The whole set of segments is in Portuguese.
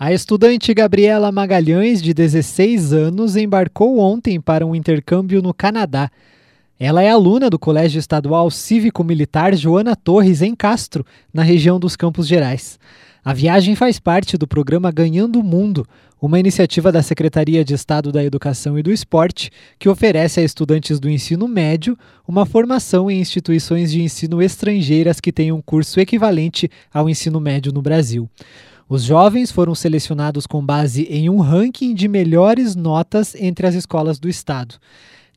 A estudante Gabriela Magalhães, de 16 anos, embarcou ontem para um intercâmbio no Canadá. Ela é aluna do Colégio Estadual Cívico-Militar Joana Torres, em Castro, na região dos Campos Gerais. A viagem faz parte do programa Ganhando o Mundo, uma iniciativa da Secretaria de Estado da Educação e do Esporte que oferece a estudantes do ensino médio uma formação em instituições de ensino estrangeiras que tenham um curso equivalente ao ensino médio no Brasil. Os jovens foram selecionados com base em um ranking de melhores notas entre as escolas do estado.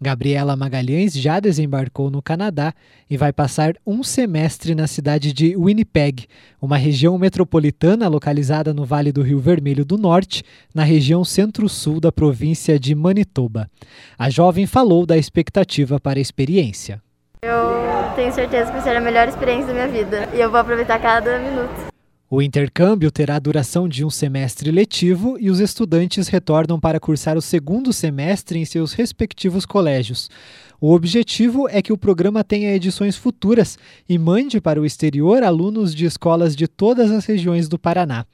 Gabriela Magalhães já desembarcou no Canadá e vai passar um semestre na cidade de Winnipeg, uma região metropolitana localizada no Vale do Rio Vermelho do Norte, na região centro-sul da província de Manitoba. A jovem falou da expectativa para a experiência. Eu tenho certeza que vai ser a melhor experiência da minha vida e eu vou aproveitar cada minuto. O intercâmbio terá duração de um semestre letivo e os estudantes retornam para cursar o segundo semestre em seus respectivos colégios. O objetivo é que o programa tenha edições futuras e mande para o exterior alunos de escolas de todas as regiões do Paraná.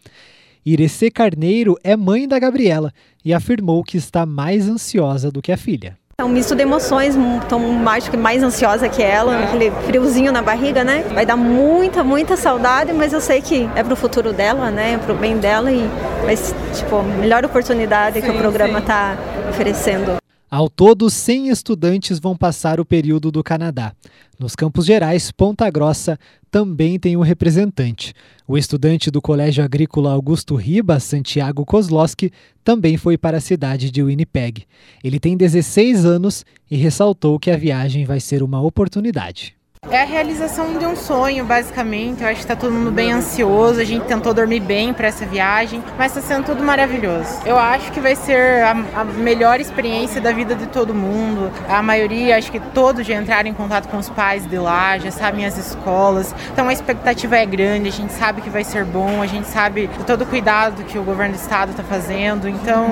Irecê Carneiro é mãe da Gabriela e afirmou que está mais ansiosa do que a filha. É um misto de emoções, estou mais, mais ansiosa que ela, aquele friozinho na barriga, né? Vai dar muita, muita saudade, mas eu sei que é pro futuro dela, né? Pro bem dela e vai, tipo, a melhor oportunidade sim, que o programa está oferecendo. Ao todo, 100 estudantes vão passar o período do Canadá. Nos Campos Gerais, Ponta Grossa também tem um representante. O estudante do Colégio Agrícola Augusto Ribas, Santiago Kozlowski, também foi para a cidade de Winnipeg. Ele tem 16 anos e ressaltou que a viagem vai ser uma oportunidade. É a realização de um sonho, basicamente. Eu acho que está todo mundo bem ansioso. A gente tentou dormir bem para essa viagem, mas está sendo tudo maravilhoso. Eu acho que vai ser a, a, melhor experiência da vida de todo mundo. A maioria, acho que todos já entraram em contato com os pais de lá, já sabem as escolas. Então a expectativa é grande. A gente sabe que vai ser bom. A gente sabe de todo o cuidado que o governo do estado está fazendo. Então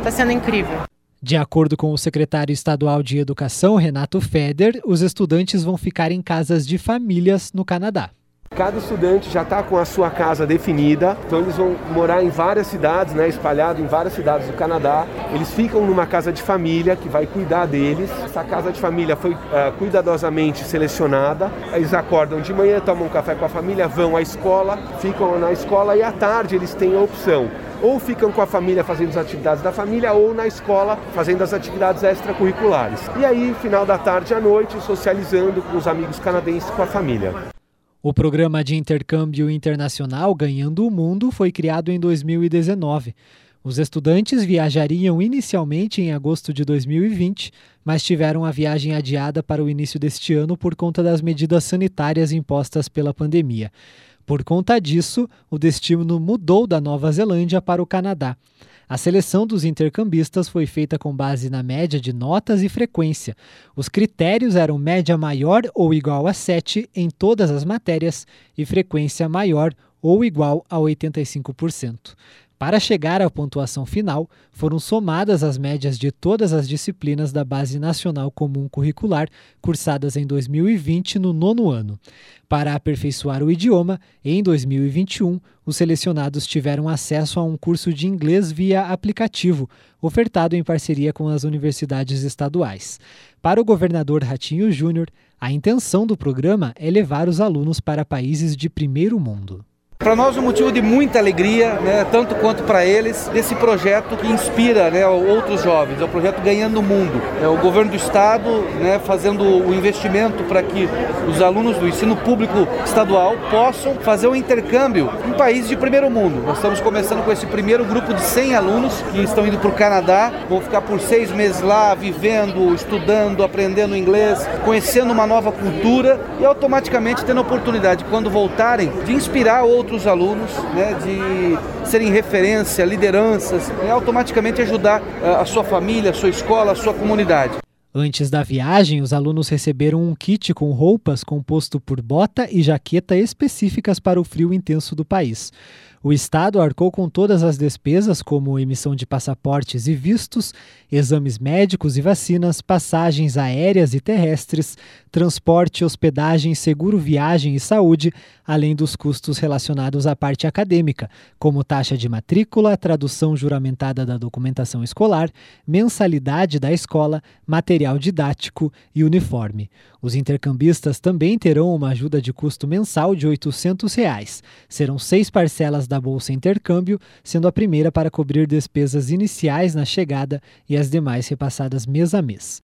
está sendo incrível. De acordo com o secretário estadual de Educação, Renato Feder, os estudantes vão ficar em casas de famílias no Canadá. Cada estudante já está com a sua casa definida, então eles vão morar em várias cidades, né, espalhado em várias cidades do Canadá. Eles ficam numa casa de família que vai cuidar deles. Essa casa de família foi uh, cuidadosamente selecionada. Eles acordam de manhã, tomam um café com a família, vão à escola, ficam na escola e à tarde eles têm a opção ou ficam com a família fazendo as atividades da família ou na escola fazendo as atividades extracurriculares. E aí, final da tarde à noite, socializando com os amigos canadenses com a família. O programa de intercâmbio internacional Ganhando o Mundo foi criado em 2019. Os estudantes viajariam inicialmente em agosto de 2020, mas tiveram a viagem adiada para o início deste ano por conta das medidas sanitárias impostas pela pandemia. Por conta disso, o destino mudou da Nova Zelândia para o Canadá. A seleção dos intercambistas foi feita com base na média de notas e frequência. Os critérios eram média maior ou igual a 7 em todas as matérias e frequência maior ou igual a 85%. Para chegar à pontuação final, foram somadas as médias de todas as disciplinas da Base Nacional Comum Curricular, cursadas em 2020 no nono ano. Para aperfeiçoar o idioma, em 2021, os selecionados tiveram acesso a um curso de inglês via aplicativo, ofertado em parceria com as universidades estaduais. Para o governador Ratinho Júnior, a intenção do programa é levar os alunos para países de primeiro mundo. Para nós um motivo de muita alegria, né, tanto quanto para eles, desse projeto que inspira né, outros jovens, é o projeto Ganhando o Mundo. É o governo do estado né, fazendo o investimento para que os alunos do ensino público estadual possam fazer um intercâmbio em países de primeiro mundo. Nós estamos começando com esse primeiro grupo de 100 alunos que estão indo para o Canadá, vão ficar por seis meses lá, vivendo, estudando, aprendendo inglês, conhecendo uma nova cultura e automaticamente tendo a oportunidade, quando voltarem, de inspirar outros outros alunos, né, de serem referência, lideranças, e automaticamente ajudar eh, a sua família, a sua escola, a sua comunidade. Antes da viagem, os alunos receberam um kit com roupas composto por bota e jaqueta específicas para o frio intenso do país. O Estado arcou com todas as despesas, como emissão de passaportes e vistos, exames médicos e vacinas, passagens aéreas e terrestres, transporte, hospedagem, seguro viagem e saúde, além dos custos relacionados à parte acadêmica, como taxa de matrícula, tradução juramentada da documentação escolar, mensalidade da escola, material didático e uniforme. Os intercambistas também terão uma ajuda de custo mensal de 800 reais. Serão seis parcelas da Bolsa Intercâmbio, sendo a primeira para cobrir despesas iniciais na chegada e as demais repassadas mês a mês.